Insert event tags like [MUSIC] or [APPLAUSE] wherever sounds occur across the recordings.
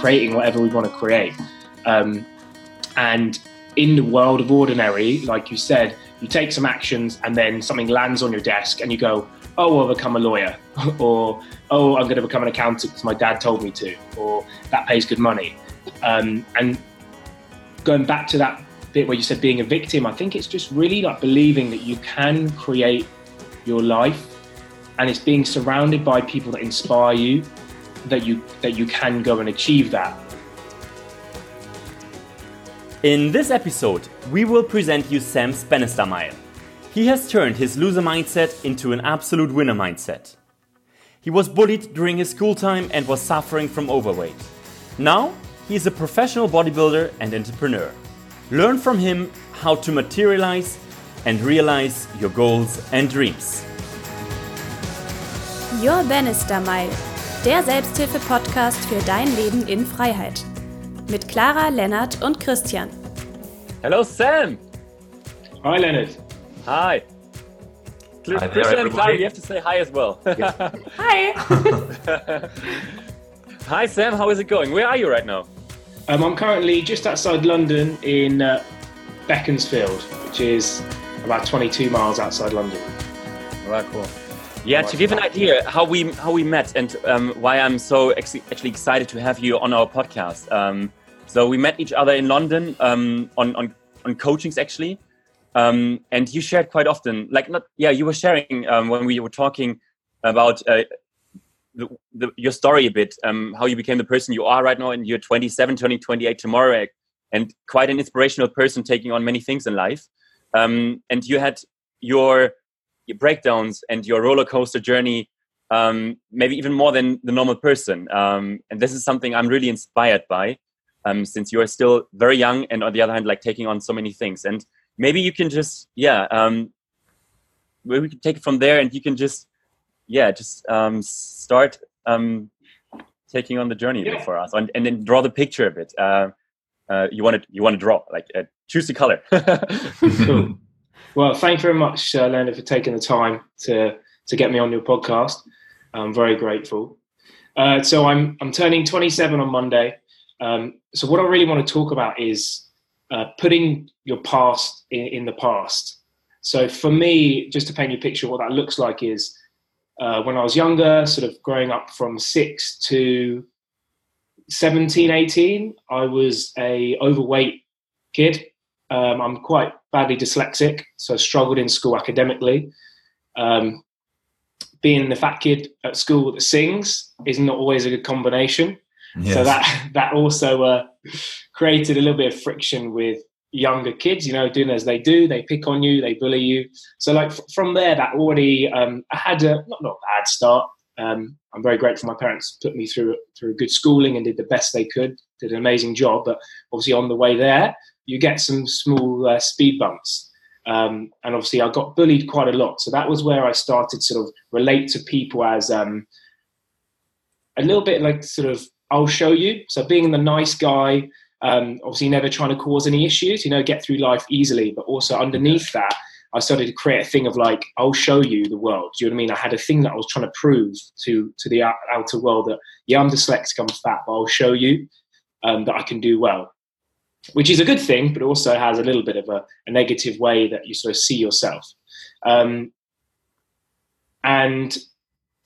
creating whatever we want to create. Um, and in the world of ordinary, like you said, you take some actions and then something lands on your desk and you go, oh, I'll become a lawyer, [LAUGHS] or oh, I'm going to become an accountant because my dad told me to, or that pays good money. Um, and going back to that bit where you said being a victim, I think it's just really like believing that you can create your life, and it's being surrounded by people that inspire you that you that you can go and achieve that. In this episode, we will present you Sam's Bannister Mile. He has turned his loser mindset into an absolute winner mindset. He was bullied during his school time and was suffering from overweight. Now, he is a professional bodybuilder and entrepreneur. Learn from him how to materialize and realize your goals and dreams. Your Bannister Mile, der Selbsthilfe-Podcast für dein Leben in Freiheit. Mit Clara, Lennart und Christian. Hello, Sam. Hi, Leonard. Hi. Hi Christian there, and Clara, you have to say hi as well. [LAUGHS] Hi! [LAUGHS] hi, Sam. How is it going? Where are you right now? Um, I'm currently just outside London in uh, Beaconsfield, which is about 22 miles outside London. Right, cool. Yeah, to give an idea how we how we met and um, why I'm so ex- actually excited to have you on our podcast. Um, so we met each other in London um, on, on on coachings actually, um, and you shared quite often. Like not yeah, you were sharing um, when we were talking about uh, the, the, your story a bit, um, how you became the person you are right now, and you're 27, turning 28 tomorrow, and quite an inspirational person taking on many things in life. And you had your your breakdowns and your roller coaster journey um, maybe even more than the normal person. Um, and this is something i'm really inspired by um, since you are still very young and on the other hand like taking on so many things. And maybe you can just yeah um, maybe we can take it from there and you can just yeah just um, start um, taking on the journey a Yeah. for us. And, and then draw the picture of it. Uh, uh, you want to you want to draw like uh, choose the color. [LAUGHS] [LAUGHS] Cool. Well, thank you very much, uh, Leonard, for taking the time to to get me on your podcast. I'm very grateful. Uh, so I'm I'm turning 27 on Monday. Um, so what I really want to talk about is uh, putting your past in, in the past. So for me, just to paint you a picture, what that looks like is uh, when I was younger, sort of growing up from six to 17, 18, I was a overweight kid. Um, I'm quite badly dyslexic, so struggled in school academically. Um, being the fat kid at school that sings is not always a good combination. So that [LAUGHS] that also uh, created a little bit of friction with younger kids. You know, doing as they do, they pick on you, they bully you. So like f- from there, that already um, I had a not not a bad start. Um, I'm very grateful my parents put me through through good schooling and did the best they could. Did an amazing job, but obviously on the way there, you get some small uh, speed bumps. Um, and obviously, I got bullied quite a lot. So that was where I started sort of relate to people as um, a little bit like sort of I'll show you. So being the nice guy, um, obviously never trying to cause any issues, you know, get through life easily. But also underneath that, I started to create a thing of like, I'll show you the world. Do you know what I mean? I had a thing that I was trying to prove to to the outer world that yeah, I'm dyslexic, I'm fat, but I'll show you um, that I can do well. Which is a good thing, but also has a little bit of a, a negative way that you sort of see yourself. Um, and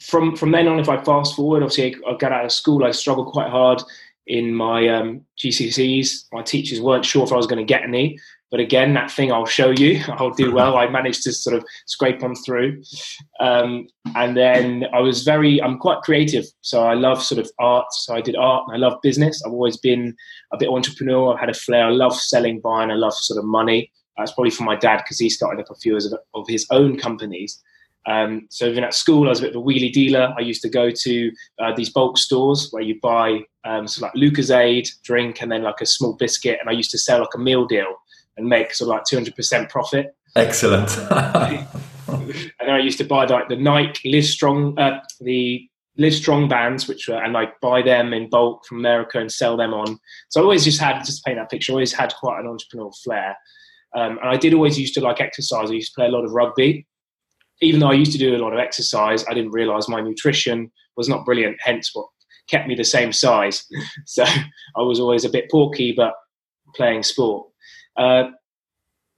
from from then on, if I fast forward, obviously I, I got out of school. I struggled quite hard in my um, GCSEs. My teachers weren't sure if I was going to get any, but again, that thing I'll show you. [LAUGHS] I'll do well. I managed to sort of scrape on through, um, and then I was very. I'm quite creative, so I love sort of art. So I did art, and I love business. I've always been a bit entrepreneur. I've had a flair. I love selling, buying. I love sort of money. That's probably from my dad because he started up a few of, of his own companies. Um, so even at school, I was a bit of a wheelie dealer. I used to go to uh, these bulk stores where you buy um, so like Lucozade drink and then like a small biscuit, and I used to sell like a meal deal and make sort of like two hundred percent profit. Excellent. [LAUGHS] And then I used to buy like the Nike Live Strong, uh, the Live Strong bands, which were, and like buy them in bulk from America and sell them on. So I always just had just to paint that picture. I always had quite an entrepreneurial flair, um, and I did always used to like exercise. I used to play a lot of rugby. Even though I used to do a lot of exercise, I didn't realise my nutrition was not brilliant. Hence, what kept me the same size. [LAUGHS] so I was always a bit porky, but playing sport. Uh,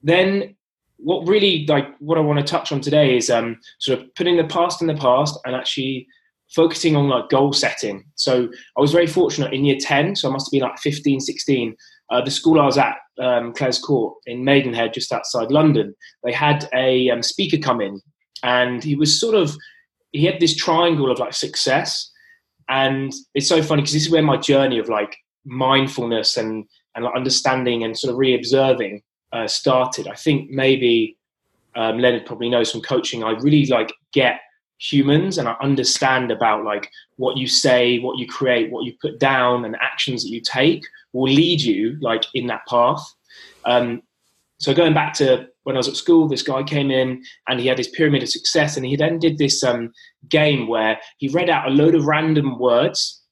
then what really like what I want to touch on today is um, sort of putting the past in the past and actually focusing on like goal setting. So I was very fortunate in year 10, so I must have been like 15, 16. Uh, the school I was at, um, Claires Court in Maidenhead, just outside London, they had a um, speaker come in and he was sort of, he had this triangle of like success. And it's so funny because this is where my journey of like mindfulness and, and like understanding and sort of re-observing uh, started. I think maybe um, Leonard probably knows from coaching. I really like get humans and I understand about like what you say, what you create, what you put down, and actions that you take will lead you like in that path. Um, so going back to when I was at school, this guy came in and he had his pyramid of success, and he then did this um, game where he read out a load of random words,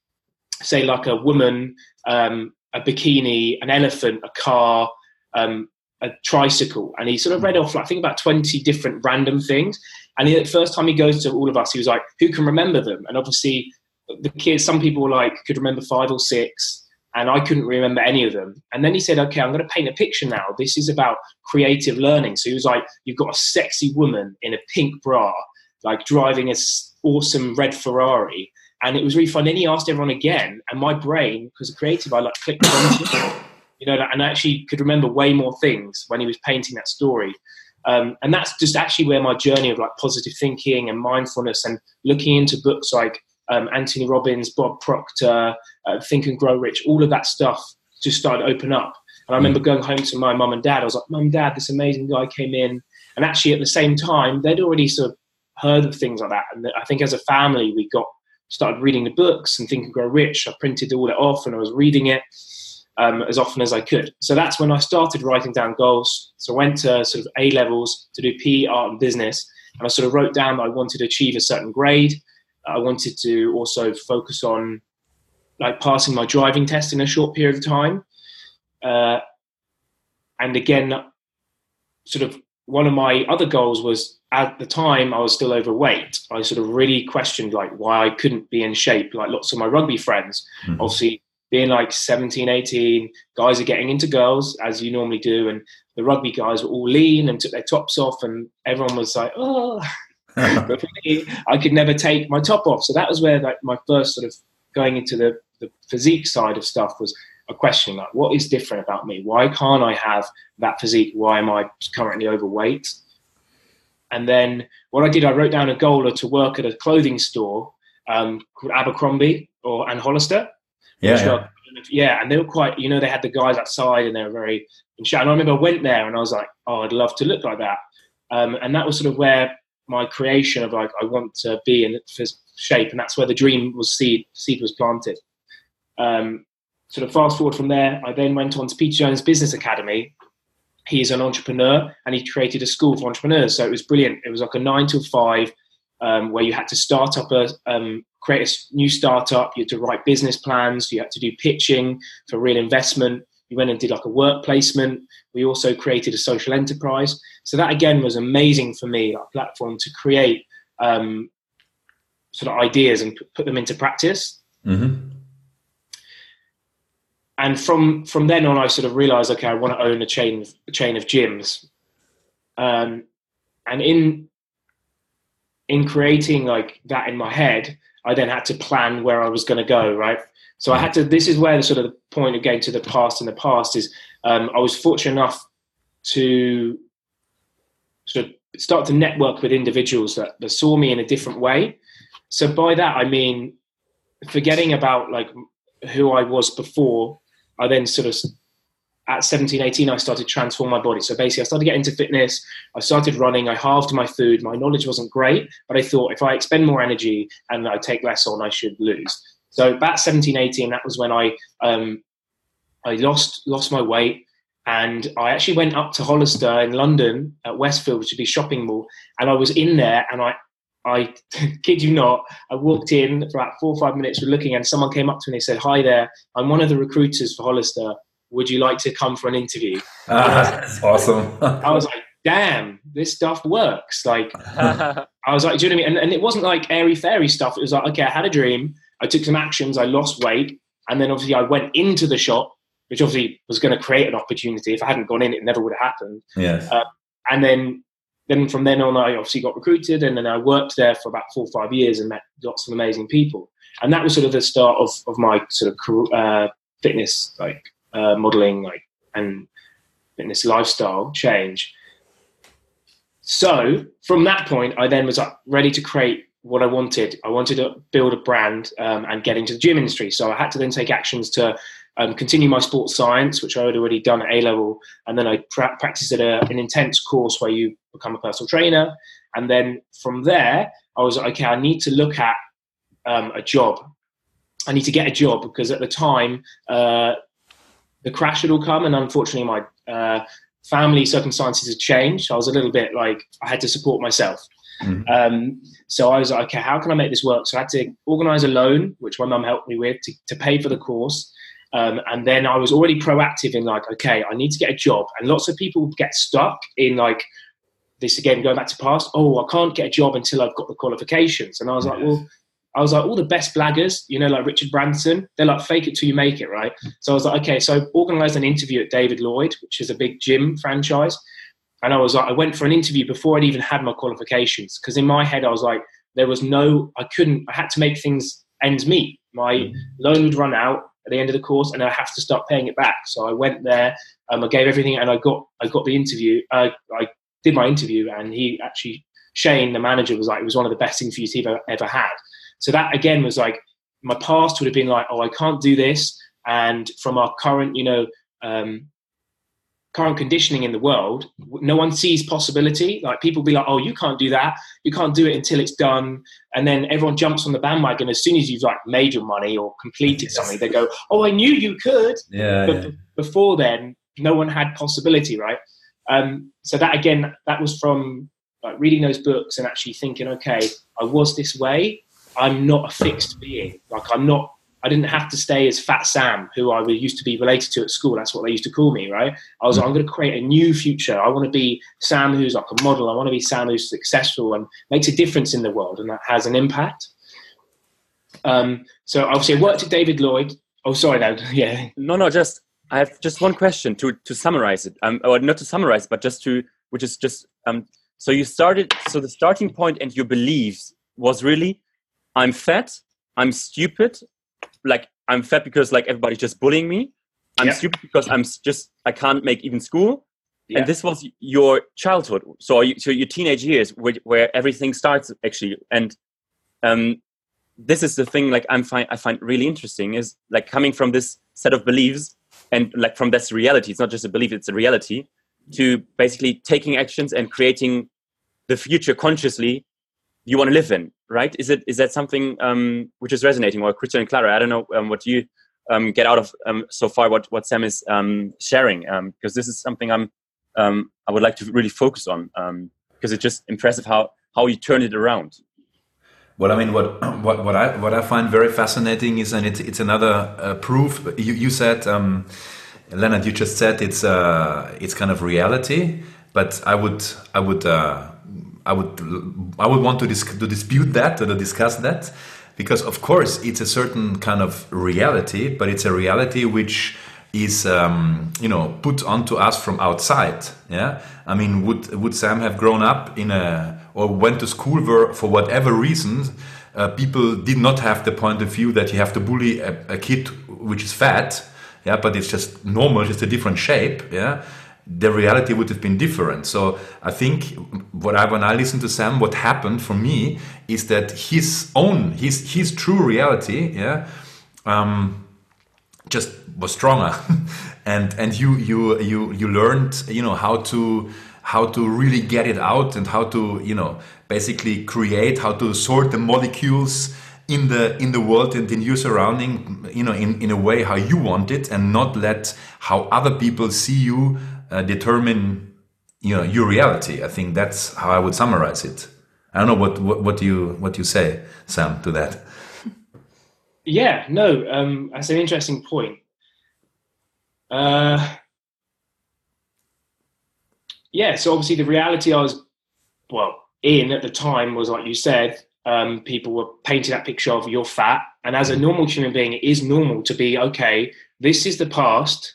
say like a woman, um, a bikini, an elephant, a car, um, a tricycle, and he sort of read off, like, I think, about 20 different random things. And the first time he goes to all of us, he was like, Who can remember them? And obviously, the kids, some people like could remember five or six, and I couldn't remember any of them. And then he said, Okay, I'm going to paint a picture now. This is about creative learning. So he was like, You've got a sexy woman in a pink bra, like driving a awesome red Ferrari. And it was really fun. Then he asked everyone again, and my brain, because of creative, I like clicked on you know, and I actually could remember way more things when he was painting that story. Um, and that's just actually where my journey of like positive thinking and mindfulness and looking into books like um, Anthony Robbins, Bob Proctor, uh, Think and Grow Rich, all of that stuff just started to open up. And I remember mm. going home to my mum and dad. I was like, Mum, Dad, this amazing guy came in. And actually, at the same time, they'd already sort of heard of things like that. And I think as a family, we got started reading the books and Think and Grow Rich. I printed all it off and I was reading it um, as often as I could. So that's when I started writing down goals. So I went to sort of A levels to do PE, art, and business, and I sort of wrote down that I wanted to achieve a certain grade. I wanted to also focus on like passing my driving test in a short period of time. Uh, and again, sort of one of my other goals was at the time I was still overweight. I sort of really questioned like why I couldn't be in shape like lots of my rugby friends. Mm-hmm. Obviously, being like 17, 18, guys are getting into girls as you normally do. And the rugby guys were all lean and took their tops off, and everyone was like, oh. [LAUGHS] but for me, I could never take my top off. So that was where like my first sort of going into the, the physique side of stuff was a question like, what is different about me? Why can't I have that physique? Why am I currently overweight? And then what I did, I wrote down a goal to work at a clothing store um, called Abercrombie or and Hollister. Yeah, yeah. yeah. and they were quite, you know, they had the guys outside and they were very And I remember I went there and I was like, oh, I'd love to look like that. Um, and that was sort of where my creation of like, I want to be in shape. And that's where the dream was seed, seed was planted. Um, sort of fast forward from there, I then went on to Peter Jones Business Academy. He's an entrepreneur and he created a school for entrepreneurs. So it was brilliant. It was like a nine to five um, where you had to start up a um, create a new startup. You had to write business plans. You had to do pitching for real investment. You went and did like a work placement. We also created a social enterprise. So that again was amazing for me, a platform to create um, sort of ideas and put them into practice. Mm-hmm. And from from then on, I sort of realized, okay, I want to own a chain of, a chain of gyms. Um, and in in creating like that in my head, I then had to plan where I was going to go, right? So I had to. This is where the sort of the point of getting to the past and the past is. Um, I was fortunate enough to sort of start to network with individuals that, that saw me in a different way. So by that I mean forgetting about like who I was before. I then sort of at 17, 18, I started transform my body. So basically, I started getting into fitness. I started running. I halved my food. My knowledge wasn't great, but I thought if I expend more energy and I take less on, I should lose. So about 17, 18, that was when I um, I lost lost my weight, and I actually went up to Hollister in London at Westfield, which would be shopping mall, and I was in there, and I I [LAUGHS] kid you not, I walked in for about four or five minutes, we're looking, and someone came up to me and they said, "Hi there, I'm one of the recruiters for Hollister would you like to come for an interview? Uh, that's awesome. I was like, damn, this stuff works. Like, [LAUGHS] I was like, do you know what I mean? And, and it wasn't like airy fairy stuff. It was like, okay, I had a dream. I took some actions. I lost weight, and then obviously I went into the shop, which obviously was going to create an opportunity. If I hadn't gone in, it never would have happened. Yes. Uh, and then then from then on, I obviously got recruited, and then I worked there for about four or five years and met lots of amazing people. And that was sort of the start of, of my sort of uh, fitness, like uh, modeling, like and fitness lifestyle change. So from that point, I then was ready to create what I wanted. I wanted to build a brand um, and get into the gym industry. So I had to then take actions to um, continue my sports science, which I had already done at A level, and then I pra- practiced at a, an intense course where you become a personal trainer. And then from there, I was like, okay, I need to look at um, a job. I need to get a job because at the time, uh, the crash had all come, and unfortunately, my uh, family circumstances had changed. I was a little bit like I had to support myself. Mm-hmm. Um, so I was like, okay, how can I make this work? So I had to organize a loan, which my mum helped me with, to, to pay for the course. Um, and then I was already proactive in like, okay, I need to get a job. And lots of people get stuck in like this again, going back to past. Oh, I can't get a job until I've got the qualifications. And I was yes. like, well, I was like, all the best blaggers, you know, like Richard Branson, they're like, fake it till you make it, right? So I was like, okay, so I organized an interview at David Lloyd, which is a big gym franchise. And I was like, I went for an interview before I'd even had my qualifications. Because in my head, I was like, there was no, I couldn't, I had to make things ends meet. My mm-hmm. loan would run out at the end of the course and I have to start paying it back. So I went there, um, I gave everything and I got, I got the interview. Uh, I did my interview and he actually, Shane, the manager, was like, it was one of the best interviews he'd ever, ever had. So that again was like my past would have been like, oh, I can't do this. And from our current, you know, um, current conditioning in the world, no one sees possibility. Like people be like, oh, you can't do that. You can't do it until it's done. And then everyone jumps on the bandwagon as soon as you've like made your money or completed yes. something. They go, oh, I knew you could. Yeah, but yeah. before then, no one had possibility, right? Um, so that again, that was from like reading those books and actually thinking, okay, I was this way. I'm not a fixed being. Like I'm not. I didn't have to stay as Fat Sam, who I used to be related to at school. That's what they used to call me, right? I was. Like, I'm going to create a new future. I want to be Sam, who's like a model. I want to be Sam, who's successful and makes a difference in the world, and that has an impact. Um, so obviously, I worked at David Lloyd. Oh, sorry, no, [LAUGHS] yeah. No, no, just I have just one question to to summarize it. Um, or not to summarize, but just to which is just um. So you started. So the starting point and your beliefs was really I'm fat, I'm stupid, like I'm fat because like everybody's just bullying me. I'm stupid because I'm just I can't make even school. Yeah. And this was your childhood, so you, so your teenage years, where, where everything starts actually. And um, this is the thing, like I'm find I find really interesting is like coming from this set of beliefs and like from this reality. It's not just a belief; it's a reality. To basically taking actions and creating the future consciously you want to live in right is it is that something um, which is resonating or christian and clara i don't know um, what you um, get out of um, so far what what sam is um, sharing because um, this is something i'm i would like to really focus on because it's just impressive how how you turn it around well, I mean, what [CLEARS THROAT] what what I what I find very fascinating is, and it's it's another uh, proof. You you said, um, Leonard, you just said it's uh, it's kind of reality, but I would I would uh, I would I would want to, dis to dispute that or to discuss that because of course it's a certain kind of reality, but it's a reality which is um, you know put onto us from outside. Yeah, I mean, would would Sam have grown up in a or went to school where for whatever reasons uh, people did not have the point of view that you have to bully a, a kid which is fat. Yeah, but it's just normal, just a different shape. Yeah the reality would have been different. So I think what I when I listen to Sam, what happened for me is that his own his his true reality, yeah, um, just was stronger, [LAUGHS] and and you you you you learned you know how to how to really get it out and how to you know basically create how to sort the molecules in the in the world and in your surrounding you know in, in a way how you want it and not let how other people see you uh, determine you know your reality. I think that's how I would summarize it. I don't know what what, what do you what you say, Sam, to that. [LAUGHS] Yeah, no, um, that's an interesting point. Uh, yeah, so obviously the reality I was well in at the time was like you said, um, people were painting that picture of you're fat. And as a normal human being, it is normal to be okay. This is the past,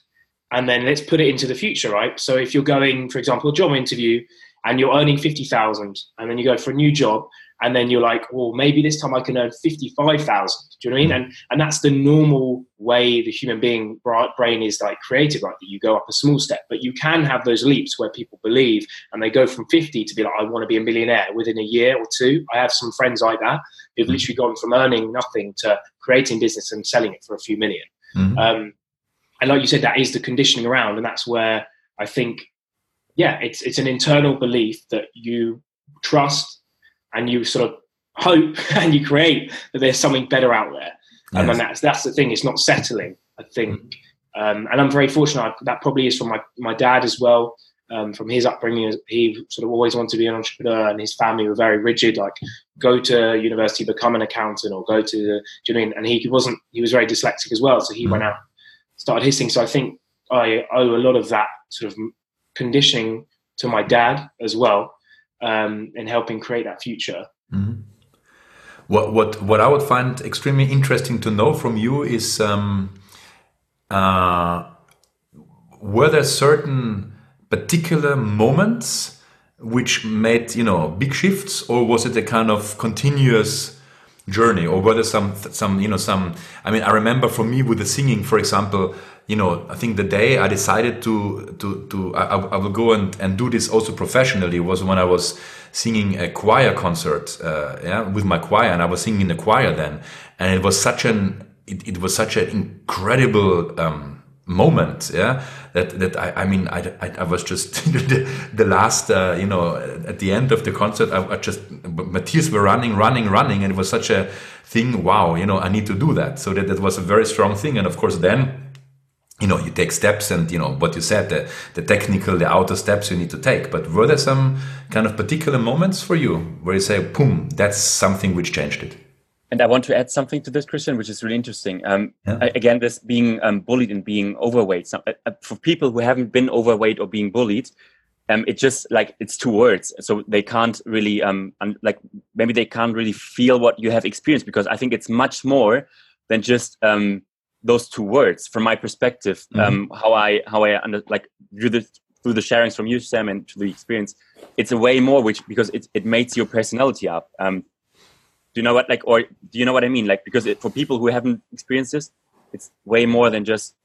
and then let's put it into the future, right? So if you're going, for example, a job interview, and you're earning fifty thousand, and then you go for a new job, and then you're like, well, maybe this time I can earn fifty-five thousand. Do you know what I mean? And and that's the normal way the human being brain is like created, right? That you go up a small step, but you can have those leaps where people believe and they go from fifty to be like, I want to be a millionaire within a year or two. I have some friends like that who've mm-hmm. literally gone from earning nothing to creating business and selling it for a few 1000000 mm-hmm. um, and like you said, that is the conditioning around, and that's where I think, yeah, it's it's an internal belief that you trust and you sort of hope [LAUGHS] and you create that there's something better out there. Yes. And that's that's the thing. It's not settling. I think, um, and I'm very fortunate. That probably is from my my dad as well. Um, from his upbringing, he sort of always wanted to be an entrepreneur, and his family were very rigid. Like, go to university, become an accountant, or go to the. Do you know I mean? And he wasn't. He was very dyslexic as well, so he mm. went out, started his thing. So I think I owe a lot of that sort of conditioning to my dad as well, um, in helping create that future. Mm-hmm. What what what I would find extremely interesting to know from you is um, uh, were there certain particular moments which made you know big shifts, or was it a kind of continuous journey, or whether some some you know some? I mean, I remember for me with the singing, for example, you know, I think the day I decided to to to I, I will go and, and do this also professionally was when I was singing a choir concert, uh, yeah, with my choir, and I was singing in the choir then, and it was such an it, it was such an incredible um, moment, yeah, that that I, I mean I, I, I was just [LAUGHS] the, the last uh, you know at the end of the concert I, I just my tears were running, running, running, and it was such a thing. Wow, you know, I need to do that. So that that was a very strong thing, and of course then you know you take steps and you know what you said the, the technical the outer steps you need to take but were there some kind of particular moments for you where you say boom that's something which changed it and i want to add something to this christian which is really interesting um, yeah. again this being um, bullied and being overweight so, uh, uh, for people who haven't been overweight or being bullied um, it's just like it's two words so they can't really um, like maybe they can't really feel what you have experienced because i think it's much more than just um, those two words from my perspective mm-hmm. um, how i how i under, like through the through the sharings from you sam and to the experience it's a way more which because it, it makes your personality up um, do you know what like or do you know what i mean? Like because it, for people who haven't experienced this it's way more than just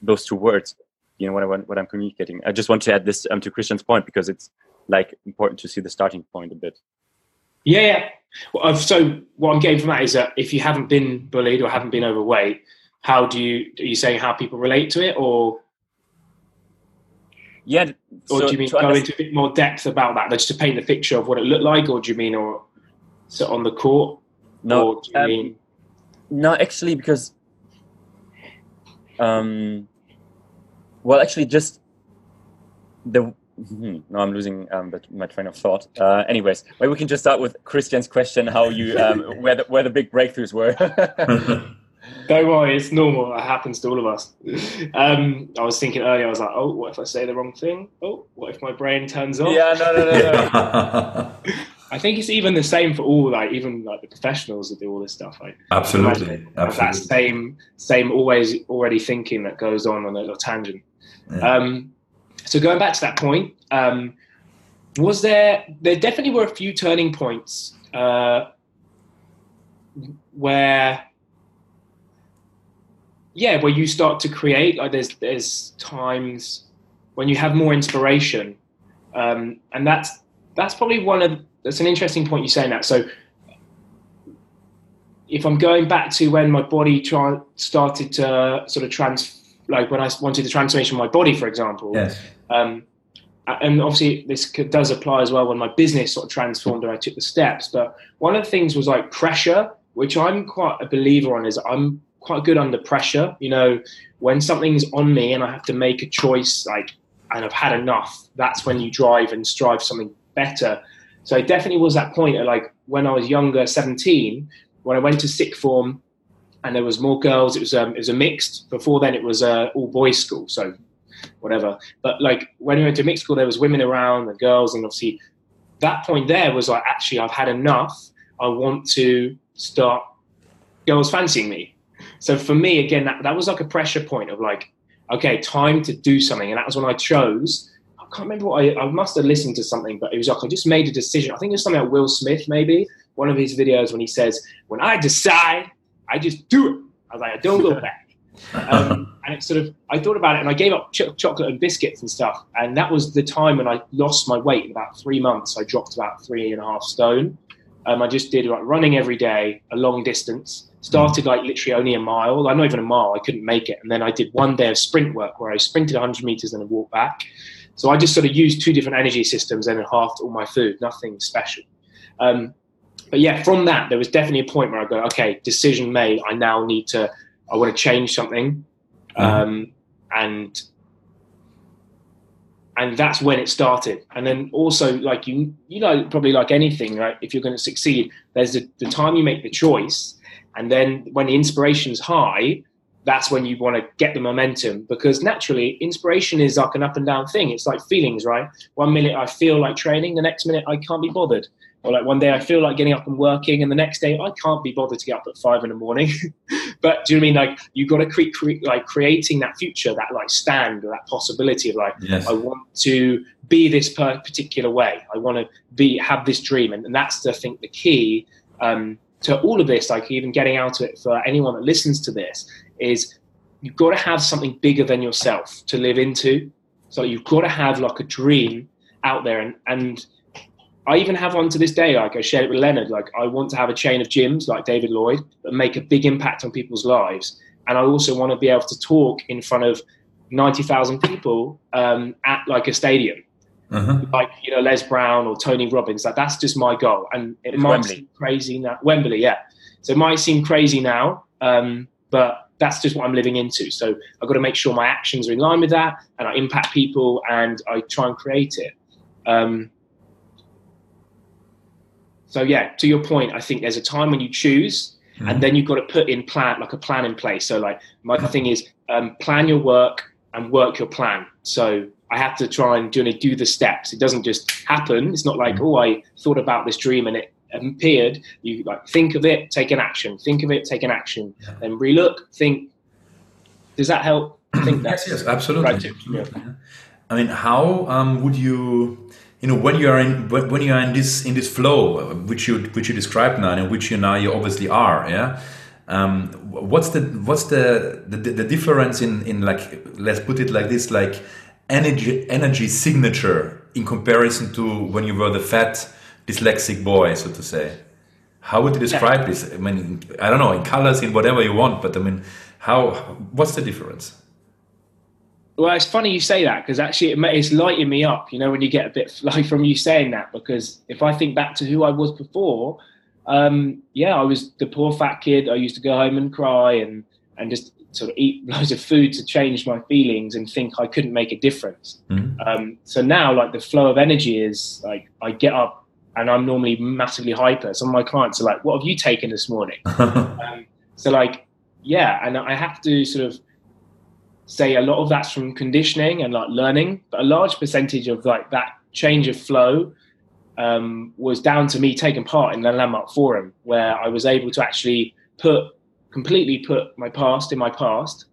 those two words. You know what, I, what i'm communicating. I just want to add this um, to christian's point because it's like important to see the starting point a bit. Yeah, yeah. Well, so what I'm getting from that is that if you haven't been bullied or haven't been overweight, how do you are you saying how people relate to it, or? Yeah, or so do you mean go into a bit more depth about that, just to paint the picture of what it looked like, or do you mean or sit on the court? No, um, mean... no, actually, because um, well, actually, just the Hmm, no, I'm losing um, my train of thought. Uh, anyways, maybe we can just start with Christian's question: how you um, [LAUGHS] where the where the big breakthroughs were. [LAUGHS] Don't worry, it's normal. It happens to all of us. Um, I was thinking earlier. I was like, "Oh, what if I say the wrong thing? Oh, what if my brain turns off?" Yeah, no, no, no, no. [LAUGHS] I think it's even the same for all, like even like the professionals that do all this stuff. Like absolutely, absolutely. that same same always already thinking that goes on on a little tangent. Yeah. Um, so going back to that point, um, was there? There definitely were a few turning points uh, where, yeah, where you start to create. Like there's there's times when you have more inspiration, um, and that's that's probably one of that's an interesting point you saying that. So if I'm going back to when my body try, started to sort of trans like when I wanted the transformation of my body, for example. Yes. Um, and obviously this does apply as well when my business sort of transformed and I took the steps. But one of the things was like pressure, which I'm quite a believer on. Is I'm quite good under pressure. You know, when something's on me and I have to make a choice, like, and I've had enough. That's when you drive and strive something better. So it definitely was that point. Of like when I was younger, 17, when I went to sixth form, and there was more girls. It was um, it was a mixed. Before then, it was uh, all boys school, so whatever. But like when we went to mixed school, there was women around and girls, and obviously that point there was like actually I've had enough. I want to start girls fancying me. So for me, again, that, that was like a pressure point of like, okay, time to do something. And that was when I chose. I can't remember what I, I must have listened to something, but it was like I just made a decision. I think it was something like Will Smith, maybe one of his videos when he says, "When I decide, I just do it." I was like, I don't go [LAUGHS] back. Um, and it sort of, I thought about it, and I gave up ch- chocolate and biscuits and stuff. And that was the time when I lost my weight. In about three months, I dropped about three and a half stone. Um, I just did like running every day, a long distance. Started like literally only a mile, like not even a mile. I couldn't make it, and then I did one day of sprint work where I sprinted 100 meters and walked back. So I just sort of used two different energy systems and halved all my food. Nothing special. Um, but yeah, from that, there was definitely a point where I go, okay, decision made. I now need to, I want to change something. Mm-hmm. Um, and, and that's when it started. And then also like you, you know, probably like anything, right? If you're going to succeed, there's the, the time you make the choice. And then when the inspiration's high, that's when you want to get the momentum because naturally inspiration is like an up and down thing. It's like feelings, right? One minute I feel like training, the next minute I can't be bothered or like one day I feel like getting up and working, and the next day I can't be bothered to get up at five in the morning. [LAUGHS] but do you know I mean like you got to create cre- like creating that future, that like stand or that possibility of like yes. I want to be this particular way. I want to be have this dream, and, and that's the, I think the key um, to all of this. Like even getting out of it for anyone that listens to this is you've got to have something bigger than yourself to live into. So you've got to have like a dream out there, and and I even have one to this day. Like I shared it with Leonard. Like I want to have a chain of gyms like David Lloyd that make a big impact on people's lives, and I also want to be able to talk in front of ninety thousand people um, at like a stadium, uh-huh. like you know Les Brown or Tony Robbins. Like that's just my goal, and it it's might Wembley. seem crazy now. Wembley, yeah. So it might seem crazy now, um, but that's just what I'm living into. So I've got to make sure my actions are in line with that, and I impact people, and I try and create it. Um, so yeah, to your point, I think there's a time when you choose, mm-hmm. and then you've got to put in plan like a plan in place. So like my thing is um, plan your work and work your plan. So I have to try and do, do the steps. It doesn't just happen. It's not like mm-hmm. oh I thought about this dream and it appeared. You like think of it, take an action. Think of it, take an action. Yeah. Then relook, think. Does that help? I think [CLEARS THROAT] that's yes, yes, absolutely. Right absolutely. Yeah. I mean, how um, would you? you know when you are in when you are in this in this flow which you which you described now and which you now you obviously are yeah um, what's the what's the, the the difference in in like let's put it like this like energy energy signature in comparison to when you were the fat dyslexic boy so to say how would you describe this i mean i don't know in colors in whatever you want but i mean how what's the difference well, it's funny you say that because actually it, it's lighting me up, you know, when you get a bit [LAUGHS] like from you saying that. Because if I think back to who I was before, um, yeah, I was the poor fat kid. I used to go home and cry and and just sort of eat [LAUGHS] loads of food to change my feelings and think I couldn't make a difference. Mm-hmm. Um, so now, like the flow of energy is like I get up and I'm normally massively hyper. Some of my clients are like, "What have you taken this morning?" [LAUGHS] um, so like, yeah, and I have to sort of say a lot of that's from conditioning and like learning, but a large percentage of like that change of flow um, was down to me taking part in the landmark forum where I was able to actually put completely put my past in my past.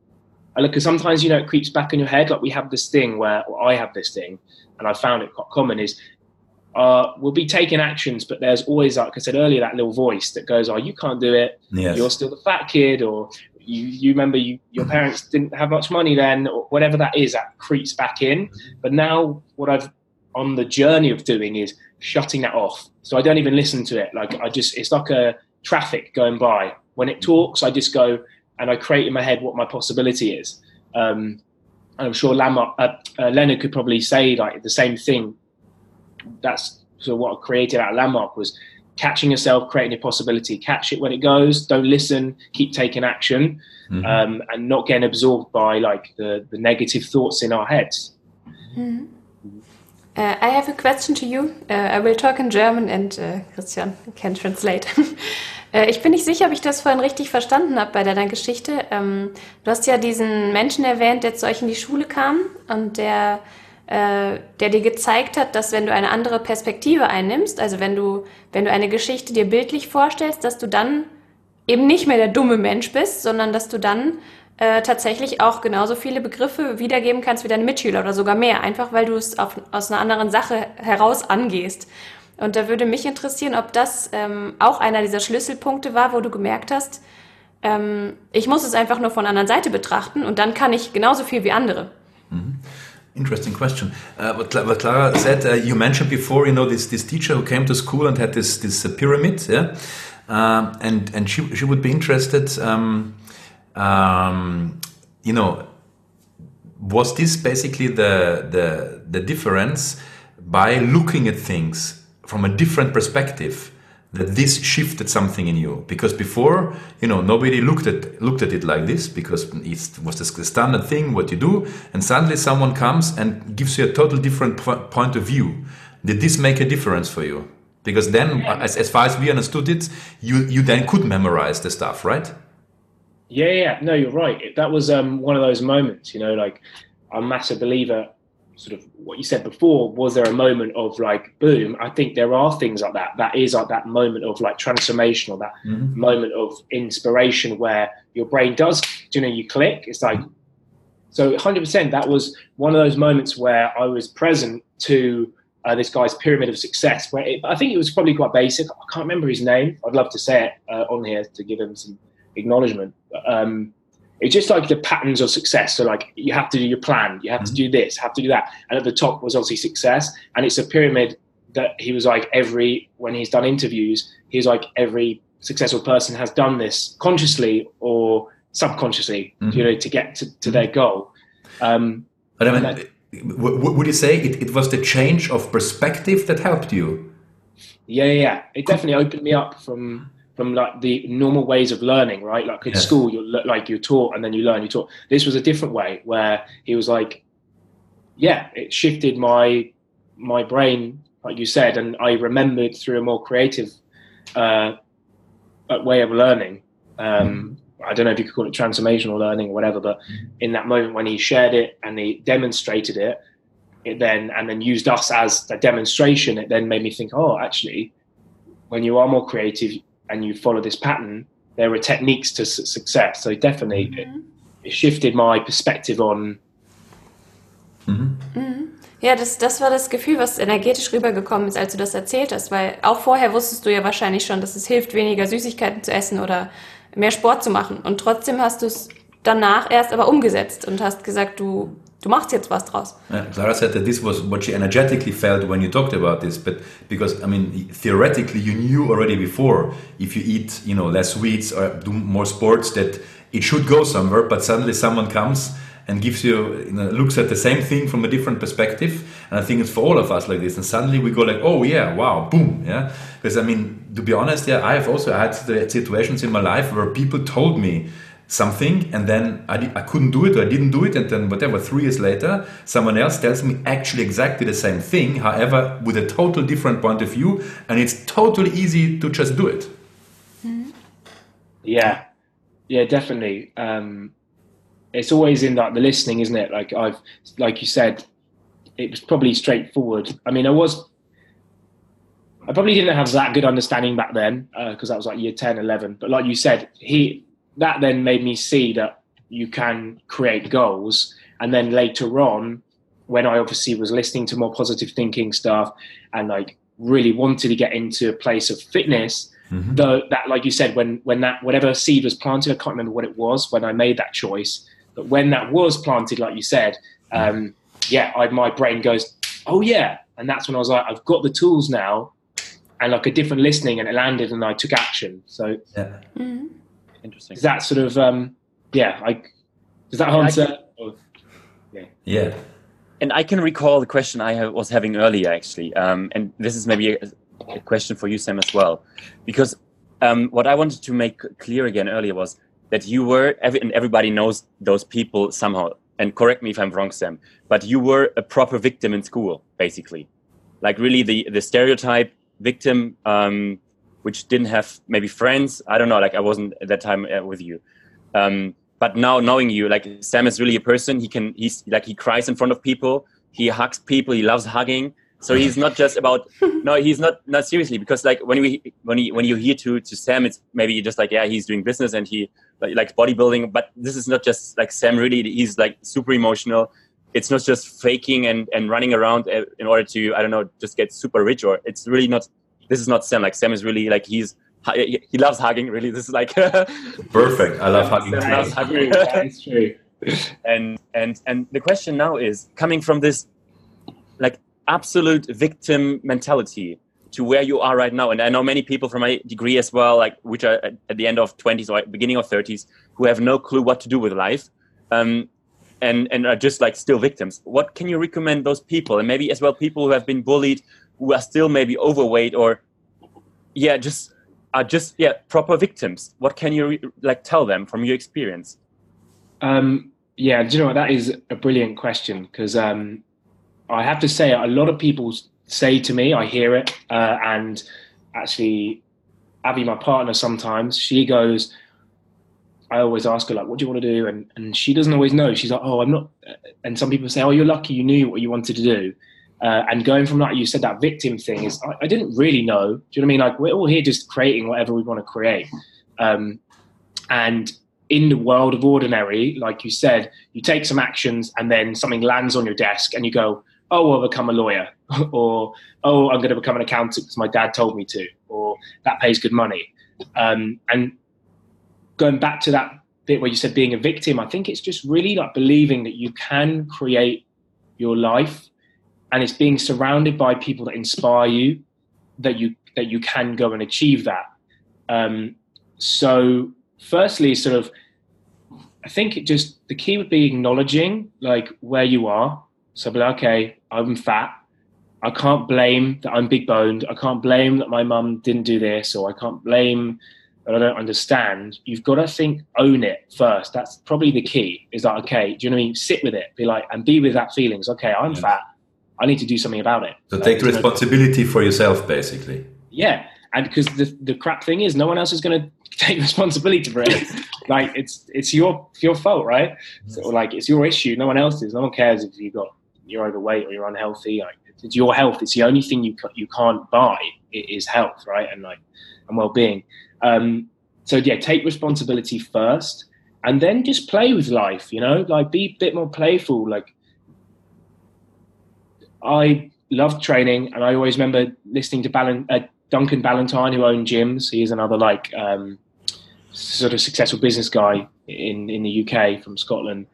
I look, because sometimes you know it creeps back in your head. Like we have this thing where I have this thing, and I found it quite common is uh, we'll be taking actions, but there's always, like I said earlier, that little voice that goes, "Oh, you can't do it. Yes. You're still the fat kid," or you, you remember you, your parents didn't have much money then, or whatever that is, that creeps back in. But now, what I've on the journey of doing is shutting that off. So I don't even listen to it. Like I just, it's like a traffic going by. When it talks, I just go and I create in my head what my possibility is. Um, I'm sure Lamar, uh, uh, Leonard could probably say like the same thing. That's so what I created at Landmark was catching yourself, creating a possibility. Catch it when it goes. Don't listen. Keep taking action, mm-hmm. um, and not getting absorbed by like the, the negative thoughts in our heads. Mm-hmm. Uh, I have a question to you. Uh, I will talk in German and uh, Christian can translate. [LAUGHS] Uh, ich bin nicht sicher, ob ich das vorhin richtig verstanden habe bei deiner Geschichte. Ähm, du hast ja diesen Menschen erwähnt, der zu euch in die Schule kam und der äh, der dir gezeigt hat, dass wenn du eine andere Perspektive einnimmst, also wenn du, wenn du eine Geschichte dir bildlich vorstellst, dass du dann eben nicht mehr der dumme Mensch bist, sondern dass du dann äh, tatsächlich auch genauso viele Begriffe wiedergeben kannst wie deine Mitschüler oder sogar mehr, einfach weil du es auf, aus einer anderen Sache heraus angehst. Und da würde mich interessieren, ob das ähm, auch einer dieser Schlüsselpunkte war, wo du gemerkt hast, ähm, ich muss es einfach nur von der anderen Seite betrachten und dann kann ich genauso viel wie andere. Mhm. Interesting question. Uh, what, what, Clara said, uh, you mentioned before, you know, this, this teacher who came to school and had this, this uh, pyramid, yeah? Um, and and she, she would be interested, um, um, you know, was this basically the, the, the difference by looking at things from a different perspective? That this shifted something in you. Because before you know nobody looked at looked at it like this because it was the standard thing what you do and suddenly someone comes and gives you a total different point of view. Did this make a difference for you? Because then as, as far as we understood it you you then could memorize the stuff right? Yeah yeah no you're right. That was um, one of those moments you know like i'm a massive believer sort of what you said before was there a moment of like boom i think there are things like that. That is like that moment of like transformation or that mm-hmm. moment of inspiration where your brain does you know you click. It's like so 100% that was one of those moments where i was present to uh, this guy's pyramid of success where it, i think it was probably quite basic. I can't remember his name. I'd love to say it uh, on here to give him some acknowledgement. Um, it's just like the patterns of success. So like you have to do your plan, you have mm-hmm. to do this, have to do that. And at the top was obviously success. And it's a pyramid that he was like every when he's done interviews, he's like every successful person has done this consciously or subconsciously, mm-hmm. you know, to get to, to mm-hmm. their goal. Um, but I mean, that, would you say it, it was the change of perspective that helped you? Yeah, yeah, it definitely opened me up from from like the normal ways of learning, right? Like in school, you're like you're taught and then you learn, you taught. This was a different way where he was like, yeah, it shifted my my brain, like you said, and I remembered through a more creative uh, way of learning. Um, I don't know if you could call it transformational learning or whatever, but in that moment when he shared it and he demonstrated it, it then and then used us as a demonstration, it then made me think, oh, actually, when you are more creative, and you follow this pattern, there are techniques to success. So definitely, mhm. it, it, shifted my perspective on. Mhm. Mhm. Ja, das, das war das Gefühl, was energetisch rübergekommen ist, als du das erzählt hast, weil auch vorher wusstest du ja wahrscheinlich schon, dass es hilft, weniger Süßigkeiten zu essen oder mehr Sport zu machen. Und trotzdem hast du es danach erst aber umgesetzt und hast gesagt, du du machst jetzt was draus. Yeah, Clara said that this was what she energetically felt when you talked about this, but because I mean theoretically you knew already before if you eat you know less sweets or do more sports that it should go somewhere, but suddenly someone comes and gives you, you know, looks at the same thing from a different perspective, and I think it's for all of us like this, and suddenly we go like, oh yeah, wow, boom, yeah, because I mean to be honest, yeah, I have also had situations in my life where people told me something and then I, I couldn't do it or I didn't do it and then whatever three years later someone else tells me actually exactly the same thing however with a total different point of view and it's totally easy to just do it. Yeah. Yeah definitely. Um, it's always in like the listening isn't it? Like I've like you said it was probably straightforward. I mean I was I probably didn't have that good understanding back then because uh, that was like year 10 11 but like you said he that then made me see that you can create goals. And then later on, when I obviously was listening to more positive thinking stuff and like really wanted to get into a place of fitness, mm-hmm. though that like you said, when when that whatever seed was planted, I can't remember what it was when I made that choice. But when that was planted, like you said, um, yeah, I, my brain goes, oh yeah, and that's when I was like, I've got the tools now, and like a different listening, and it landed, and I took action. So yeah. Mm-hmm. Interesting. Is that sort of um, yeah? Like, does that answer? yeah. Yeah. And I can recall the question I was having earlier, actually, um, and this is maybe a, a, question for you, Sam, as well, because um, what I wanted to make clear again earlier was that you were, every, and everybody knows those people somehow. And correct me if I'm wrong, Sam, but you were a proper victim in school, basically, like really the the stereotype victim. Um, which didn't have maybe friends. I don't know. Like I wasn't at that time uh, with you. Um, but now knowing you, like Sam is really a person. He can. He's like he cries in front of people. he hugs people he loves hugging so he's not just about [LAUGHS] no he's not not seriously because like when we when you when you hear to to sam it's maybe just like yeah he's doing business and he like, likes bodybuilding but this is not just like sam really he's like super emotional it's not just faking and and running around uh, in order to i don't know just get super rich or it's really not this is not sam like sam is really like he's he loves hugging really this is like [LAUGHS] perfect i love hugging, Sam loves hugging. that's true and and and the question now is coming from this like absolute victim mentality to where you are right now. And I know many people from my degree as well, like which are at the end of 20s or beginning of 30s, who have no clue what to do with life. Um, and, and are just like still victims. What can you recommend those people, and maybe as well people who have been bullied, who are still maybe overweight, or yeah, just are just yeah proper victims? What can you like tell them from your experience? Um, yeah, do you know what? That is a brilliant question because um, I have to say, a lot of people say to me, I hear it, uh, and actually, Abby, my partner, sometimes she goes. I always ask her like, "What do you want to do?" and and she doesn't always know. She's like, "Oh, I'm not." And some people say, "Oh, you're lucky. You knew what you wanted to do." Uh, and going from that, you said that victim thing is, I, I, didn't really know. Do you know what I mean? Like we're all here just creating whatever we want to create. Um, and in the world of ordinary, like you said, you take some actions and then something lands on your desk and you go, oh, I'll become a lawyer, [LAUGHS] or oh, I'm going to become an accountant because my dad told me to, or that pays good money. Um, and going back to that bit where you said being a victim, I think it's just really like believing that you can create your life, and it's being surrounded by people that inspire you, that you that you can go and achieve that. Um, so, firstly, sort of, I think it just the key would be acknowledging like where you are so be like, okay, I'm fat. I can't blame that I'm big boned. I can't blame that my mum didn't do this, or I can't blame that I don't understand. You've got to think, own it first. That's probably the key. Is like, okay, do you know what I mean? Sit with it, be like, and be with that feelings. Okay, I'm yeah. fat. I need to do something about it. So like, take responsibility no for yourself, basically. Yeah, and because the the crap thing is, no one else is going [LAUGHS] to take responsibility for it. [LAUGHS] like it's it's your your fault, right? So like it's your issue. No one else's. No one cares if you got you're overweight or you're unhealthy. Like, it's your health. It's the only thing you you can't buy is health, right? And like and well being. Um, so yeah, take responsibility first, and then just play with life. You know, like be a bit more playful. Like I loved training, and I always remember listening to uh, Duncan Bannatyne, who owned gyms. He is another like um, sort of successful business guy in in the UK from Scotland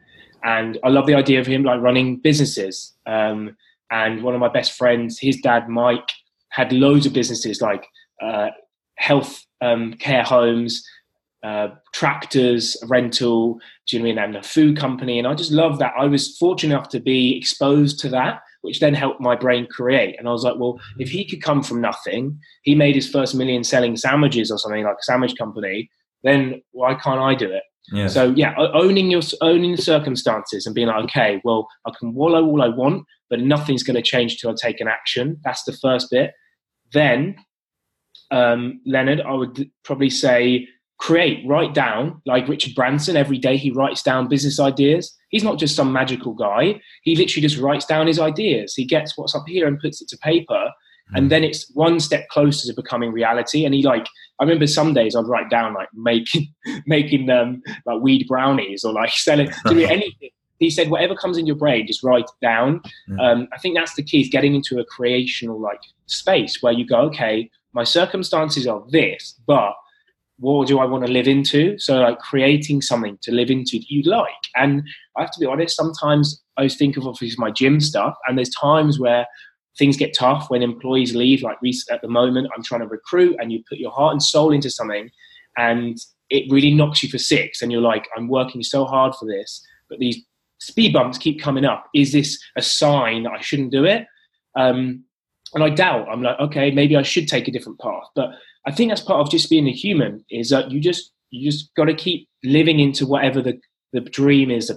and I love the idea of him like running businesses. Um, and one of my best friends, his dad Mike, had loads of businesses like uh, health um, care homes, uh, tractors, rental, do you know what I mean, and a food company. And I just love that. I was fortunate enough to be exposed to that, which then helped my brain create. And I was like, well, if he could come from nothing, he made his first million selling sandwiches or something like a sandwich company, then why can't I do it? Yeah. So yeah, owning your owning the circumstances and being like, okay, well, I can wallow all I want, but nothing's going to change till I take an action. That's the first bit. Then, um, Leonard, I would probably say create, write down, like Richard Branson. Every day he writes down business ideas. He's not just some magical guy. He literally just writes down his ideas. He gets what's up here and puts it to paper and hmm. then it's one step closer to becoming reality. And he like, I remember some days I'd write down like making [LAUGHS] making um like weed brownies or like [LAUGHS] selling doing [LAUGHS] anything. He said, whatever comes in your brain, just write it down. Hmm. Um, I think that's the key is getting into a creational like space where you go, okay, my circumstances are this, but what do I want to live into? So like creating something to live into that you like. And I have to be honest, sometimes I think of obviously my gym stuff, and there's times where things get tough when employees leave. Like at the moment, I'm trying to recruit, and you put your heart and soul into something, and it really knocks you for six. And you're like, I'm working so hard for this, but these speed bumps keep coming up. Is this a sign that I shouldn't do it? Um, and I doubt. I'm like, okay, maybe I should take a different path. But I think that's part of just being a human. Is that you just you just got to keep living into whatever the the dream is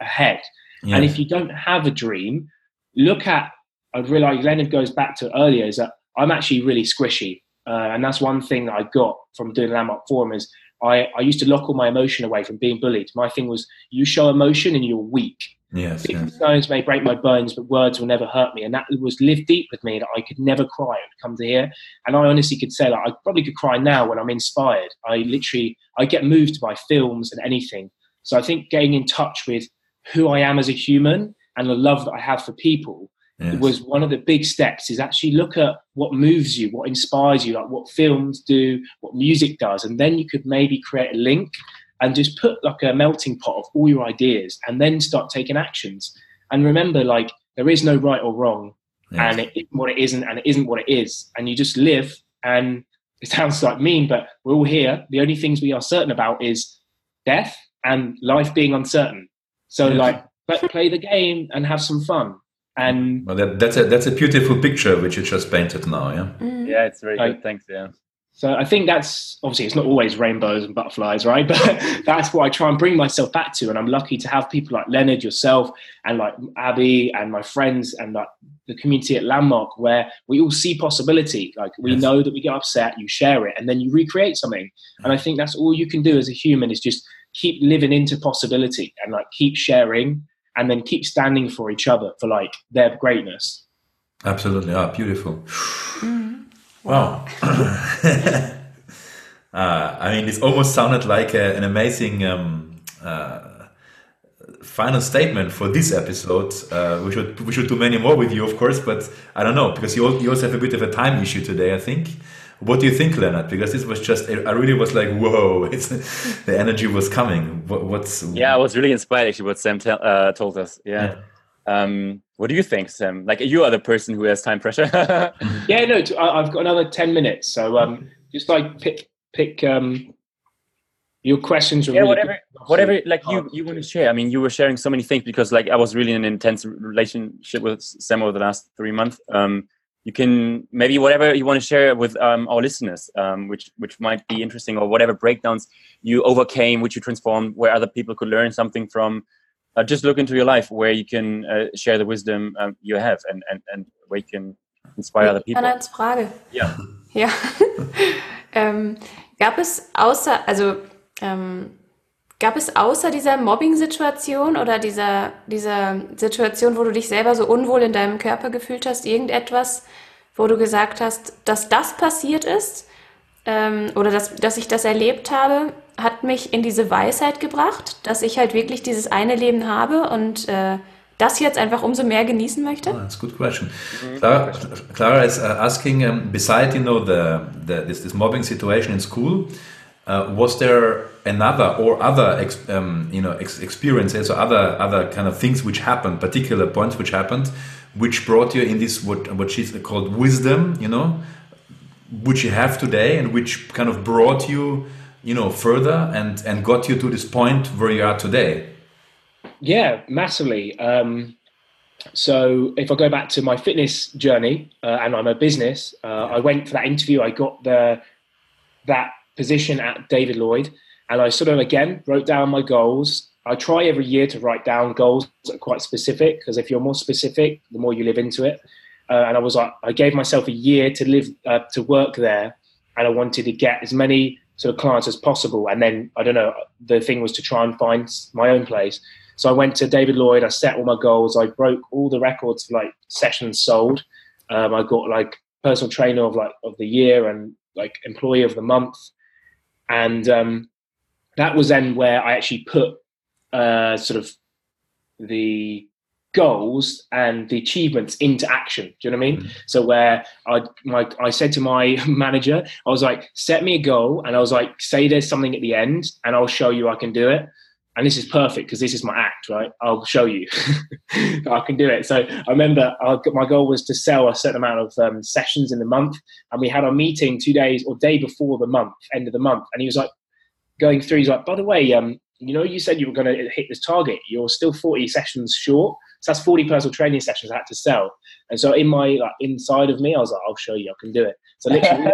ahead. Yeah. And if you don't have a dream, look at I've realised Leonard goes back to earlier is that I'm actually really squishy, uh, and that's one thing that I got from doing Landmark Forum is I, I used to lock all my emotion away from being bullied. My thing was you show emotion and you're weak. Yes, yes. Stones may break my bones, but words will never hurt me. And that was lived deep with me that I could never cry. Would come to here. And I honestly could say that I probably could cry now when I'm inspired. I literally, I get moved by films and anything. So I think getting in touch with who I am as a human and the love that I have for people yes. was one of the big steps is actually look at what moves you, what inspires you, like what films do, what music does. And then you could maybe create a link and just put like a melting pot of all your ideas and then start taking actions. And remember, like, there is no right or wrong, yes. and it isn't what it isn't, and it isn't what it is. And you just live, and it sounds like mean, but we're all here. The only things we are certain about is death and life being uncertain. So, yes. like, play the game and have some fun. And well, that, that's a that's a beautiful picture which you just painted now. Yeah. Mm. Yeah, it's very like, good. Thanks. Yeah. So I think that's obviously it's not always rainbows and butterflies, right? [LAUGHS] But that's what I try and bring myself back to. And I'm lucky to have people like Leonard, yourself, and like Abby and my friends and like the community at Landmark where we all see possibility. Like we yes. know that we get upset, you share it, and then you recreate something. And I think that's all you can do as a human is just keep living into possibility and like keep sharing and then keep standing for each other for like their greatness. Absolutely. Ah, beautiful. Wow. [LAUGHS] uh, I mean, this almost sounded like a, an amazing um, uh, final statement for this episode. Uh, we should we should do many more with you, of course, but I don't know because you, you also have a bit of a time issue today. I think. What do you think, Leonard? Because this was just, I really was like, whoa, [LAUGHS] it's, the energy was coming. What, what's. Yeah, I was really inspired actually what Sam uh, told us. Yeah. yeah. Um, what do you think, Sam? Like, you are the person who has time pressure. [LAUGHS] yeah, no, I've got another 10 minutes. So um, just like pick, pick um, your questions. yeah, really whatever, whatever, like you, you want to share. I mean, you were sharing so many things because like I was really in an intense relationship with Sam over the last three months. Um, you can maybe whatever you want to share with um, our listeners, um, which which might be interesting, or whatever breakdowns you overcame, which you transformed, where other people could learn something from. Uh, just look into your life where you can uh, share the wisdom um, you have and, and, and where you can inspire other people. Anna, Frage. Ja. ja. [LAUGHS] ähm, gab es außer, also ähm, Gab es außer dieser Mobbing-Situation oder dieser, dieser Situation, wo du dich selber so unwohl in deinem Körper gefühlt hast, irgendetwas, wo du gesagt hast, dass das passiert ist ähm, oder dass, dass ich das erlebt habe, hat mich in diese Weisheit gebracht, dass ich halt wirklich dieses eine Leben habe und äh, das jetzt einfach umso mehr genießen möchte? Oh, that's a good question. Clara, Clara is uh, asking, um, beside you know the, the this, this mobbing situation in school, Uh, was there another or other ex, um, you know ex experiences or other other kind of things which happened, particular points which happened, which brought you in this what what she's called wisdom, you know, which you have today and which kind of brought you, you know, further and and got you to this point where you are today. Yeah, massively. Um, so if I go back to my fitness journey uh, and I'm a business, uh, I went for that interview. I got the that position at David Lloyd, and I sort of again wrote down my goals. I try every year to write down goals that are quite specific because if you're more specific, the more you live into it. Uh, and I was like, I gave myself a year to live uh, to work there, and I wanted to get as many sort of clients as possible. And then I don't know, the thing was to try and find my own place. So I went to David Lloyd. I set all my goals. I broke all the records for like sessions sold. Um, I got like personal trainer of like of the year and like employee of the month and um, that was then where I actually put uh, sort of the goals and the achievements into action. Do you know what I mean? Mm. So where I my I said to my [LAUGHS] manager, I was like, set me a goal, and I was like, say there's something at the end, and I'll show you I can do it. And this is perfect because this is my act, right? I'll show you [LAUGHS] I can do it. So I remember I, my goal was to sell a certain amount of um, sessions in the month, and we had our meeting two days or day before the month, end of the month, and he was like going through. He's like, by the way, um, you know, you said you were going to hit this target. You're still 40 sessions short. So that's 40 personal training sessions I had to sell. And so in my like inside of me, I was like, I'll show you, I can do it. So [LAUGHS] literally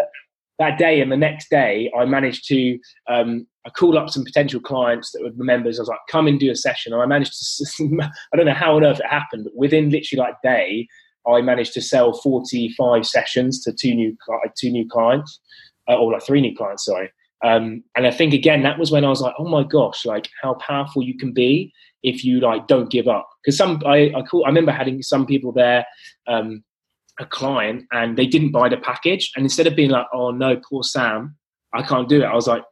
that day and the next day, I managed to um, I called up some potential clients that were members. I was like, "Come and do a session." And I managed to. [LAUGHS] I don't know how on earth it happened, but within literally like day, I managed to sell forty-five sessions to two new two new clients, uh, or like three new clients. Sorry. Um, and I think again that was when I was like, "Oh my gosh! Like how powerful you can be if you like don't give up." because some I I, call, I remember having some people there. Um, a client and they didn't buy the package and instead of being like oh no poor sam i can't do it i was like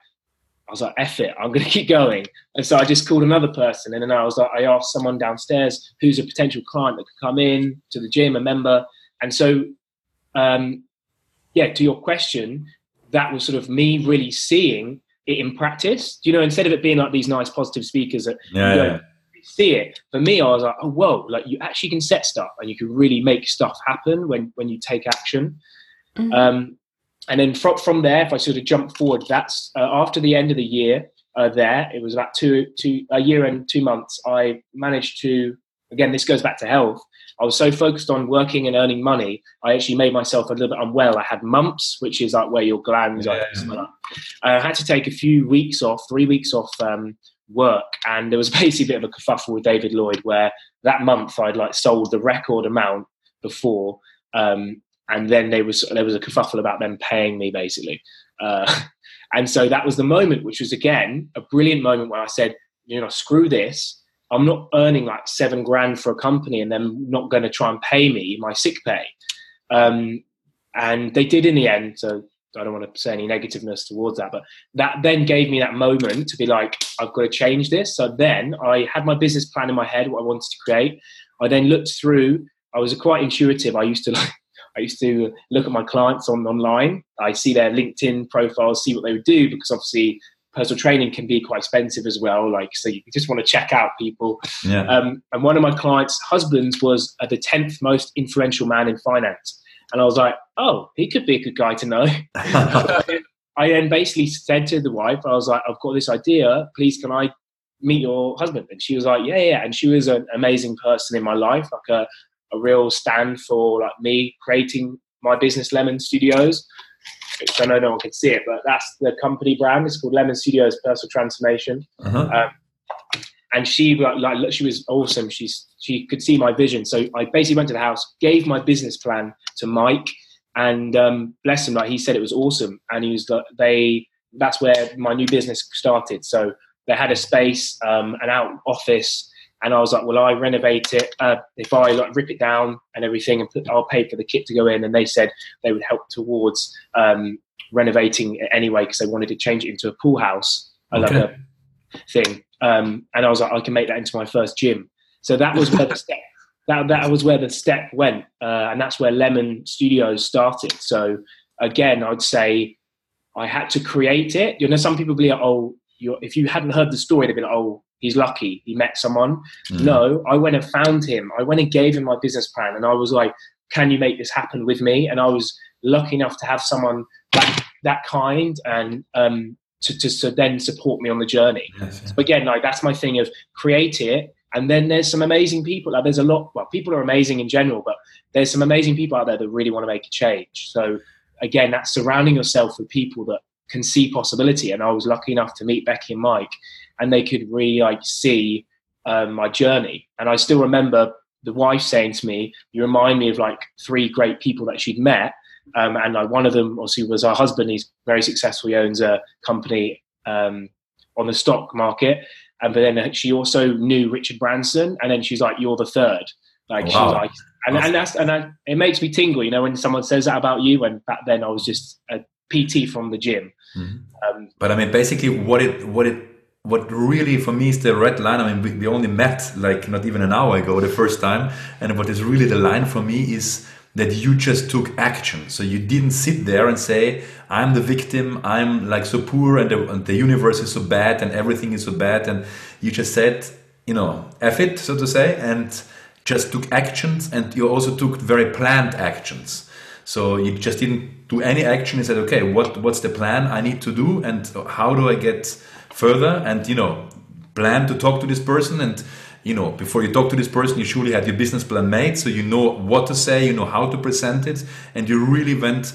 I was like, F it, I'm going [LAUGHS] to keep going. And so I just called another person. And then I was like, I asked someone downstairs who's a potential client that could come in to the gym, a member. And so, um, yeah, to your question, that was sort of me really seeing it in practice. You know, instead of it being like these nice positive speakers that yeah, yeah. See it. For me, I was like, oh, whoa, like you actually can set stuff and you can really make stuff happen when, when you take action. Mm-hmm. Um, and then from, from there, if I sort of jump forward, that's uh, after the end of the year uh, there, it was about two, two, a year and two months. I managed to, again, this goes back to health. I was so focused on working and earning money, I actually made myself a little bit unwell. I had mumps, which is like where your glands yeah. are. I had to take a few weeks off, three weeks off um, work, and there was [LAUGHS] basically a bit of a kerfuffle with David Lloyd, where that month I'd like sold the record amount before, um, and then there was there was a kerfuffle about them paying me basically, uh, [LAUGHS] and so that was the moment, which was again a brilliant moment where I said, you know, screw this. I'm not earning like seven grand for a company and then not going to try and pay me my sick pay. Um, and they did in the end. So I don't want to say any negativeness towards that, but that then gave me that moment to be like, I've got to change this. So then I had my business plan in my head, what I wanted to create. I then looked through. I was quite intuitive. I used to [LAUGHS] like I used to look at my clients on online. I see their LinkedIn profiles, see what they would do, because obviously personal training can be quite expensive as well. Like, so you just want to check out people. Yeah. Um, and one of my clients' husbands was uh, the 10th most influential man in finance. And I was like, oh, he could be a good guy to know. [LAUGHS] I then basically said to the wife, I was like, I've got this idea. Please, can I meet your husband? And she was like, yeah, yeah. And she was an amazing person in my life, like a, a real stand for like me creating my business Lemon Studios. Which I know no one can see it, but that's the company brand. It's called Lemon Studios Personal Transformation. Uh-huh. Um, and she like, she was awesome. She's she could see my vision. So I basically went to the house, gave my business plan to Mike, and um, bless him, like he said it was awesome. And he was like, they that's where my new business started. So they had a space, um, an out office and I was like, well, I renovate it. Uh, if I like rip it down and everything, and put, I'll pay for the kit to go in. And they said they would help towards um, renovating it anyway because they wanted to change it into a pool house, I okay. a thing. Um, and I was like, I can make that into my first gym. So that was where the step. [LAUGHS] That, that was where the step went, uh, and that's where Lemon Studios started. So again, I'd say I had to create it. You know, some people be like, "Oh, if you hadn't heard the story, they'd be like, oh, he's lucky he met someone. Mm. No, I went and found him. I went and gave him my business plan, and I was like, "Can you make this happen with me?" And I was lucky enough to have someone that that kind and um, to, to, to then support me on the journey. Yes, yeah. So again, like that's my thing of create it, and then there's some amazing people. Like there's a lot. Well, people are amazing in general, but there's some amazing people out there that really want to make a change. So again, that's surrounding yourself with people that can see possibility. And I was lucky enough to meet Becky and Mike, and they could really like see um, my journey. And I still remember the wife saying to me, "You remind me of like three great people that she'd met." Um, and like one of them, obviously, was her husband. He's very successful. He owns a company um, on the stock market. And but then she also knew Richard Branson, and then she's like, "You're the third. Like wow. she's like, and, and that's and I, it makes me tingle, you know, when someone says that about you. And back then, I was just a PT from the gym. Mm-hmm. Um, but I mean, basically, what it what it what really for me is the red line. I mean, we, we only met like not even an hour ago the first time, and what is really the line for me is that you just took action. So you didn't sit there and say, I'm the victim, I'm like so poor and the, and the, universe is so bad and everything is so bad. And you just said, you know, F it, so to say, and just took actions and you also took very planned actions. So you just didn't do any action. You said, okay, what what's the plan I need to do, and how do I get further? And you know, plan to talk to this person, and you know, before you talk to this person, you surely had your business plan made, so you know what to say, you know how to present it, and you really went.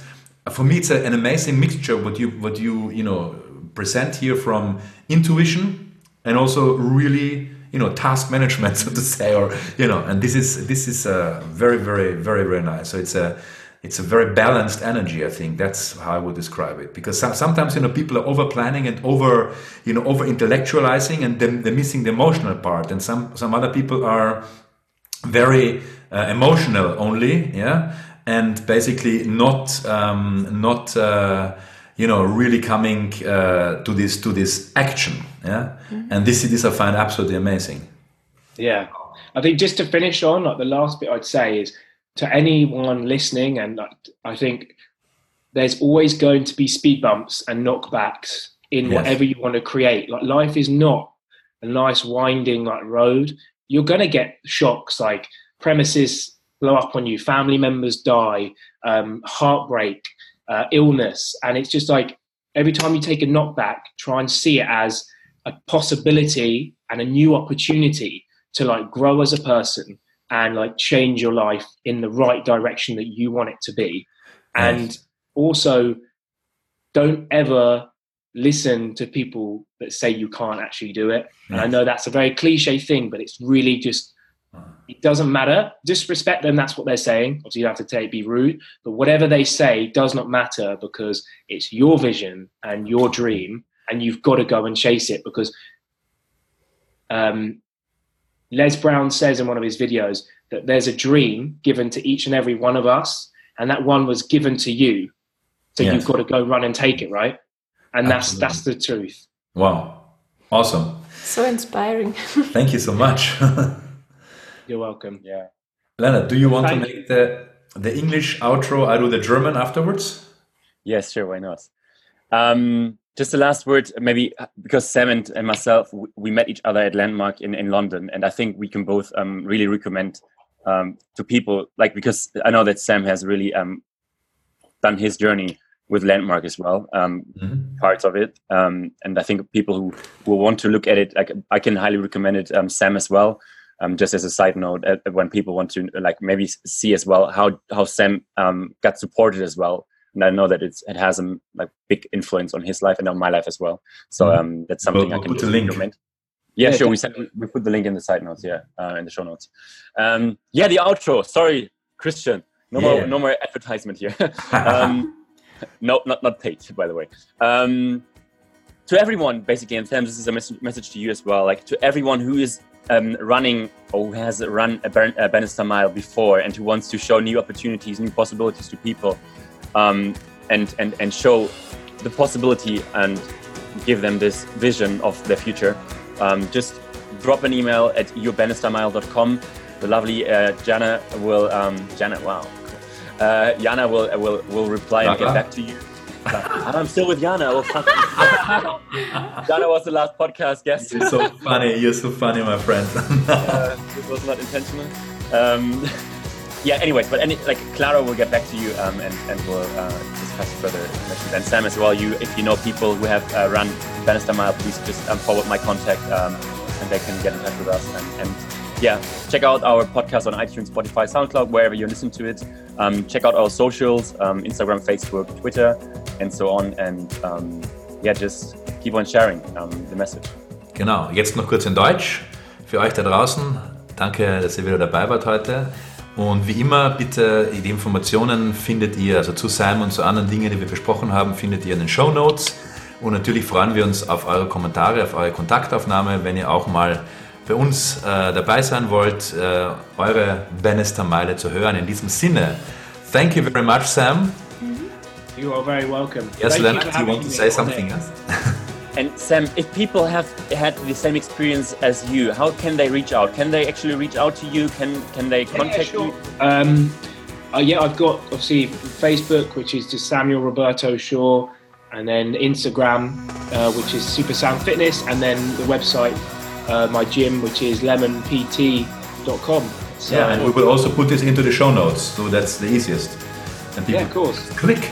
For me, it's a, an amazing mixture. What you what you you know present here from intuition and also really you know task management [LAUGHS] so to say or you know and this is this is uh, very very very very nice so it's a it's a very balanced energy i think that's how i would describe it because sometimes you know people are over planning and over you know over intellectualizing and then they're missing the emotional part and some some other people are very uh, emotional only, yeah, and basically not um, not uh, you know really coming uh, to this to this action, yeah. Mm-hmm. And this this I find absolutely amazing. Yeah, I think just to finish on, like the last bit I'd say is to anyone listening, and I think there's always going to be speed bumps and knockbacks in yes. whatever you want to create. Like life is not a nice winding like road. You're going to get shocks like premises blow up on you, family members die, um, heartbreak, uh, illness, and it's just like every time you take a knockback, try and see it as a possibility and a new opportunity to like grow as a person and like change your life in the right direction that you want it to be. And also, don't ever listen to people that say you can't actually do it. And I know that's a very cliche thing, but it's really just it doesn't matter. Just respect them. That's what they're saying. Obviously, you have to take be rude, but whatever they say does not matter because it's your vision and your dream, and you've got to go and chase it. Because um, Les Brown says in one of his videos that there's a dream given to each and every one of us, and that one was given to you. So yes. you've got to go run and take it, right? And Absolutely. that's that's the truth. Wow, awesome! So inspiring. [LAUGHS] Thank you so much. [LAUGHS] You're welcome. Yeah. Leonard, do you want Thank to make the the English outro? I do the German afterwards. Yes, sure. Why not? Um, just the last word, maybe because Sam and, and myself, we met each other at Landmark in, in London, and I think we can both um, really recommend um, to people, like because I know that Sam has really um, done his journey with Landmark as well, um, mm-hmm. parts of it, um, and I think people who, who want to look at it, like I can highly recommend it. Um, Sam as well. just as a side note, uh, when people want to like maybe see as well how how Sam got supported as well and I know that it's it has a like big influence on his life and on my life as well. So mm-hmm. um, that's something we'll, I can put the link. recommend. Yeah, yeah, sure. We said we put the link in the side notes. Yeah, uh, in the show notes. Um, yeah, the outro. Sorry, Christian. No yeah. more, no more advertisement here. [LAUGHS] um, no, not not paid, by the way. Um, to everyone, basically, and Sam, this is a mes- message to you as well. Like to everyone who is um, running or who has run a, ben- a Bannister Mile before and who wants to show new opportunities, new possibilities to people um, and, and, and show the possibility and give them this vision of their future, um, just drop an email at yourbannistermile.com. The lovely uh, Jana will, um, Jana, wow, uh, Jana will, will, will reply and get back to you. I'm still with Jana. [LAUGHS] Jana was the last podcast guest. You're so funny. You're so funny, my friend. [LAUGHS] uh, this was not intentional. Um, [LAUGHS] yeah, anyways, but any, like Clara will get back to you um, and, and we'll uh, discuss further information. And Sam as well, you if you know people who have uh, run Bannister Mile, please just um, forward my contact um, and they can get in touch with us. And, and, yeah, check out our podcast on iTunes, Spotify, SoundCloud, wherever you listen to it. Um, check out our socials, um, Instagram, Facebook, Twitter, and so on. And um, yeah, just keep on sharing the message. Genau, jetzt noch kurz in Deutsch für euch da draußen. Danke, dass ihr wieder dabei wart heute. Und wie immer, bitte, die Informationen findet ihr, also zu Sam und zu anderen Dingen, die wir besprochen haben, findet ihr in den Show Notes. Und natürlich freuen wir uns auf eure Kommentare, auf eure Kontaktaufnahme, wenn ihr auch mal bei uns äh, dabei sein wollt, äh, eure Bannister-Meile zu hören. In diesem Sinne, thank you very much, Sam. You are very welcome. Yes, thank Leonard, you, you want to say something else? [LAUGHS] And Sam, if people have had the same experience as you, how can they reach out? Can they actually reach out to you? Can can they contact yeah, sure. you? Um, uh, yeah, I've got obviously Facebook, which is just Samuel Roberto Shaw, and then Instagram, uh, which is Super Sam Fitness, and then the website, uh, my gym, which is lemonpt.com. So, yeah, and we will also put this into the show notes, so that's the easiest. And people yeah, of course. Click.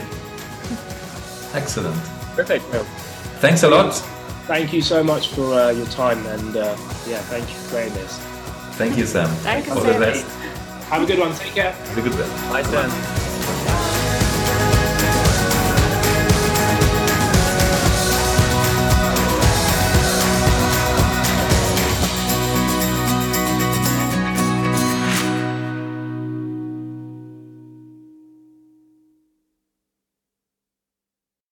Excellent. Perfect. Thanks a lot. Thank you so much for uh, your time and uh, yeah, thank you for creating this. Thank you, Sam. Thank you, All the best. Have a good one. Take care. Have a good one. Bye, Sam.